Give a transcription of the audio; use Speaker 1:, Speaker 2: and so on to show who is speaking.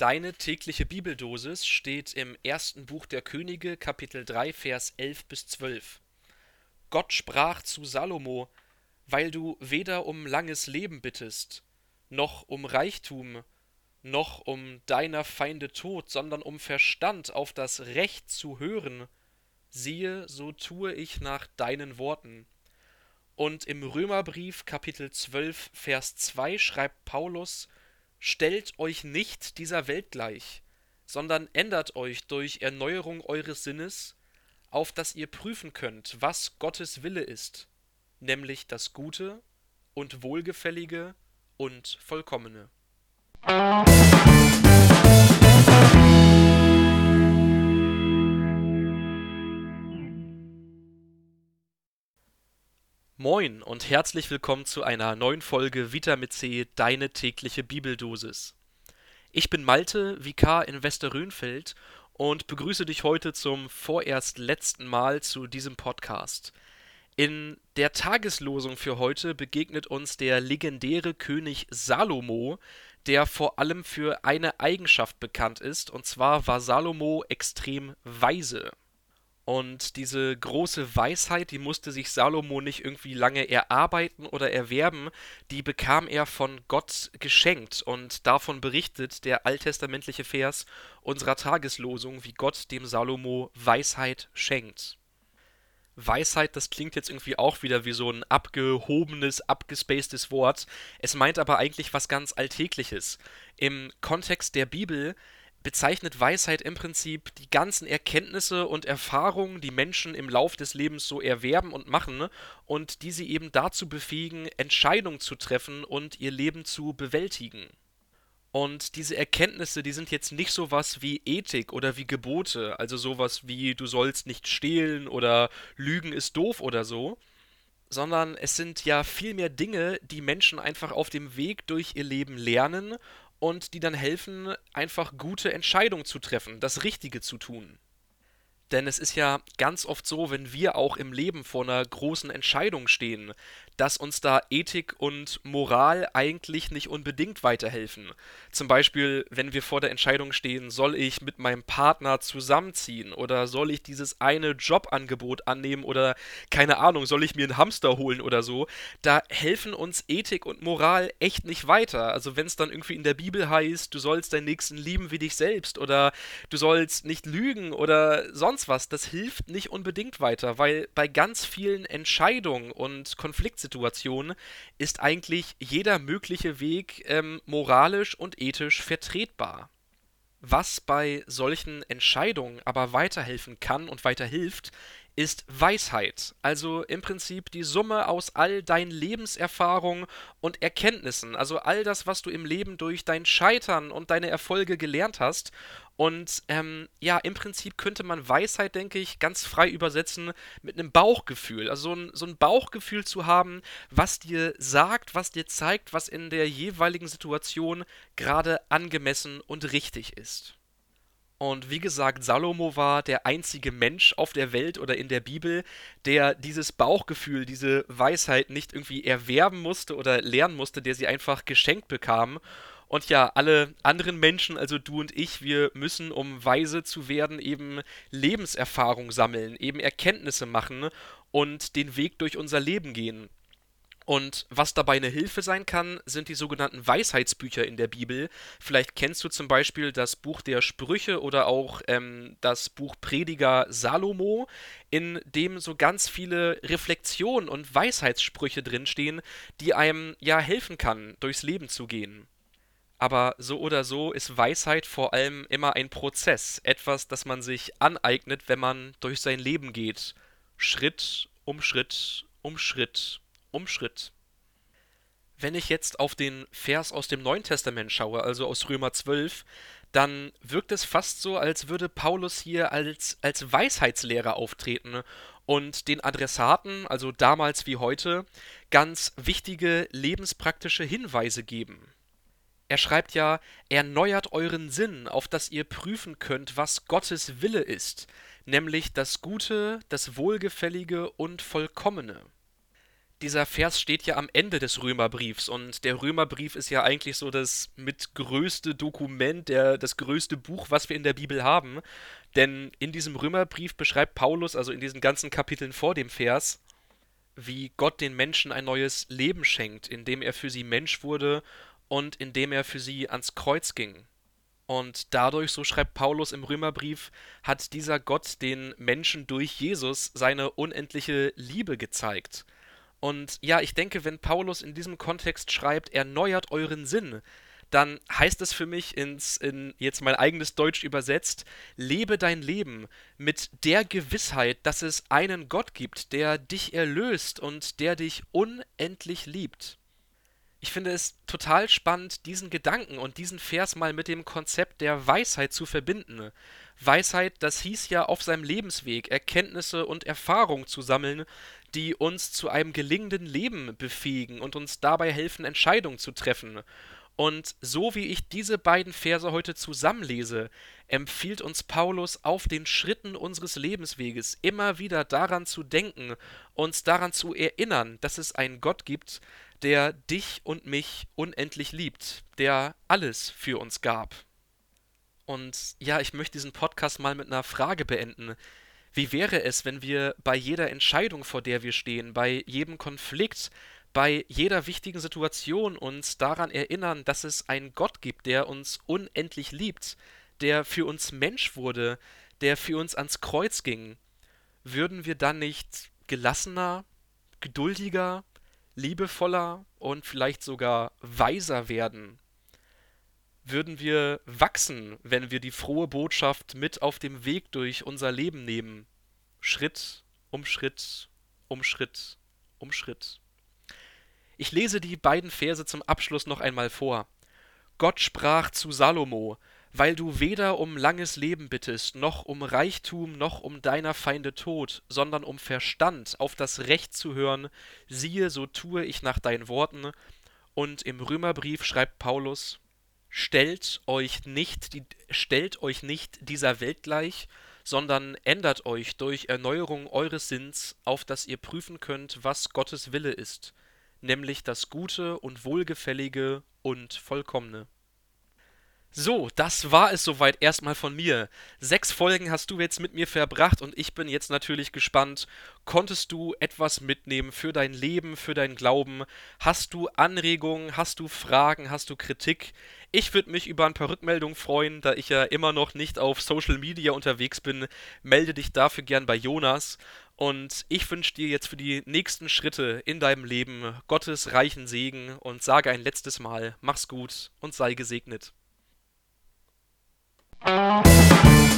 Speaker 1: Deine tägliche Bibeldosis steht im ersten Buch der Könige, Kapitel 3, Vers 11 bis 12. Gott sprach zu Salomo, weil du weder um langes Leben bittest, noch um Reichtum, noch um deiner Feinde Tod, sondern um Verstand auf das Recht zu hören, siehe, so tue ich nach deinen Worten. Und im Römerbrief Kapitel 12, Vers 2 schreibt Paulus, Stellt euch nicht dieser Welt gleich, sondern ändert euch durch Erneuerung eures Sinnes, auf dass ihr prüfen könnt, was Gottes Wille ist, nämlich das Gute und Wohlgefällige und Vollkommene. Moin und herzlich willkommen zu einer neuen Folge Vitamin C, deine tägliche Bibeldosis. Ich bin Malte, Vikar in Westerrönfeld und begrüße dich heute zum vorerst letzten Mal zu diesem Podcast. In der Tageslosung für heute begegnet uns der legendäre König Salomo, der vor allem für eine Eigenschaft bekannt ist, und zwar war Salomo extrem weise. Und diese große Weisheit, die musste sich Salomo nicht irgendwie lange erarbeiten oder erwerben, die bekam er von Gott geschenkt. Und davon berichtet der alttestamentliche Vers unserer Tageslosung, wie Gott dem Salomo Weisheit schenkt. Weisheit, das klingt jetzt irgendwie auch wieder wie so ein abgehobenes, abgespacedes Wort. Es meint aber eigentlich was ganz Alltägliches. Im Kontext der Bibel bezeichnet Weisheit im Prinzip die ganzen Erkenntnisse und Erfahrungen, die Menschen im Lauf des Lebens so erwerben und machen ne? und die sie eben dazu befähigen, Entscheidungen zu treffen und ihr Leben zu bewältigen. Und diese Erkenntnisse, die sind jetzt nicht sowas wie Ethik oder wie Gebote, also sowas wie du sollst nicht stehlen oder Lügen ist doof oder so, sondern es sind ja vielmehr Dinge, die Menschen einfach auf dem Weg durch ihr Leben lernen und die dann helfen, einfach gute Entscheidungen zu treffen, das Richtige zu tun. Denn es ist ja ganz oft so, wenn wir auch im Leben vor einer großen Entscheidung stehen, dass uns da Ethik und Moral eigentlich nicht unbedingt weiterhelfen. Zum Beispiel, wenn wir vor der Entscheidung stehen, soll ich mit meinem Partner zusammenziehen oder soll ich dieses eine Jobangebot annehmen oder keine Ahnung, soll ich mir einen Hamster holen oder so, da helfen uns Ethik und Moral echt nicht weiter. Also wenn es dann irgendwie in der Bibel heißt, du sollst deinen Nächsten lieben wie dich selbst oder du sollst nicht lügen oder sonst was, das hilft nicht unbedingt weiter, weil bei ganz vielen Entscheidungen und Konfliktsituationen Situation ist eigentlich jeder mögliche Weg ähm, moralisch und ethisch vertretbar. Was bei solchen Entscheidungen aber weiterhelfen kann und weiterhilft, ist Weisheit, also im Prinzip die Summe aus all deinen Lebenserfahrungen und Erkenntnissen, also all das, was du im Leben durch dein Scheitern und deine Erfolge gelernt hast. Und ähm, ja, im Prinzip könnte man Weisheit, denke ich, ganz frei übersetzen mit einem Bauchgefühl. Also so ein, so ein Bauchgefühl zu haben, was dir sagt, was dir zeigt, was in der jeweiligen Situation gerade angemessen und richtig ist. Und wie gesagt, Salomo war der einzige Mensch auf der Welt oder in der Bibel, der dieses Bauchgefühl, diese Weisheit nicht irgendwie erwerben musste oder lernen musste, der sie einfach geschenkt bekam. Und ja, alle anderen Menschen, also du und ich, wir müssen, um weise zu werden, eben Lebenserfahrung sammeln, eben Erkenntnisse machen und den Weg durch unser Leben gehen. Und was dabei eine Hilfe sein kann, sind die sogenannten Weisheitsbücher in der Bibel. Vielleicht kennst du zum Beispiel das Buch der Sprüche oder auch ähm, das Buch Prediger Salomo, in dem so ganz viele Reflexionen und Weisheitssprüche drinstehen, die einem ja helfen kann, durchs Leben zu gehen. Aber so oder so ist Weisheit vor allem immer ein Prozess, etwas, das man sich aneignet, wenn man durch sein Leben geht. Schritt um Schritt um Schritt um Schritt. Wenn ich jetzt auf den Vers aus dem Neuen Testament schaue, also aus Römer 12, dann wirkt es fast so, als würde Paulus hier als, als Weisheitslehrer auftreten und den Adressaten, also damals wie heute, ganz wichtige lebenspraktische Hinweise geben. Er schreibt ja, erneuert euren Sinn, auf dass ihr prüfen könnt, was Gottes Wille ist, nämlich das Gute, das Wohlgefällige und Vollkommene. Dieser Vers steht ja am Ende des Römerbriefs und der Römerbrief ist ja eigentlich so das mit größte Dokument, der, das größte Buch, was wir in der Bibel haben. Denn in diesem Römerbrief beschreibt Paulus, also in diesen ganzen Kapiteln vor dem Vers, wie Gott den Menschen ein neues Leben schenkt, indem er für sie Mensch wurde und indem er für sie ans Kreuz ging. Und dadurch, so schreibt Paulus im Römerbrief, hat dieser Gott den Menschen durch Jesus seine unendliche Liebe gezeigt. Und ja, ich denke, wenn Paulus in diesem Kontext schreibt, erneuert euren Sinn, dann heißt es für mich ins, in jetzt mein eigenes Deutsch übersetzt, lebe dein Leben mit der Gewissheit, dass es einen Gott gibt, der dich erlöst und der dich unendlich liebt. Ich finde es total spannend, diesen Gedanken und diesen Vers mal mit dem Konzept der Weisheit zu verbinden. Weisheit, das hieß ja auf seinem Lebensweg Erkenntnisse und Erfahrung zu sammeln, die uns zu einem gelingenden Leben befähigen und uns dabei helfen, Entscheidungen zu treffen. Und so wie ich diese beiden Verse heute zusammenlese, empfiehlt uns Paulus auf den Schritten unseres Lebensweges immer wieder daran zu denken, uns daran zu erinnern, dass es einen Gott gibt, der dich und mich unendlich liebt, der alles für uns gab. Und ja, ich möchte diesen Podcast mal mit einer Frage beenden. Wie wäre es, wenn wir bei jeder Entscheidung, vor der wir stehen, bei jedem Konflikt, bei jeder wichtigen Situation uns daran erinnern, dass es einen Gott gibt, der uns unendlich liebt, der für uns Mensch wurde, der für uns ans Kreuz ging, würden wir dann nicht gelassener, geduldiger, liebevoller und vielleicht sogar weiser werden? Würden wir wachsen, wenn wir die frohe Botschaft mit auf dem Weg durch unser Leben nehmen, Schritt um Schritt um Schritt um Schritt? Ich lese die beiden Verse zum Abschluss noch einmal vor. Gott sprach zu Salomo, weil du weder um langes Leben bittest, noch um Reichtum, noch um deiner Feinde Tod, sondern um Verstand, auf das Recht zu hören, siehe, so tue ich nach deinen Worten. Und im Römerbrief schreibt Paulus, stellt euch nicht, die, stellt euch nicht dieser Welt gleich, sondern ändert euch durch Erneuerung eures Sinns, auf dass ihr prüfen könnt, was Gottes Wille ist, nämlich das Gute und Wohlgefällige und Vollkommene. So, das war es soweit erstmal von mir. Sechs Folgen hast du jetzt mit mir verbracht und ich bin jetzt natürlich gespannt. Konntest du etwas mitnehmen für dein Leben, für dein Glauben? Hast du Anregungen? Hast du Fragen? Hast du Kritik? Ich würde mich über ein paar Rückmeldungen freuen, da ich ja immer noch nicht auf Social Media unterwegs bin. Melde dich dafür gern bei Jonas. Und ich wünsche dir jetzt für die nächsten Schritte in deinem Leben Gottes reichen Segen und sage ein letztes Mal, mach's gut und sei gesegnet. Thank you.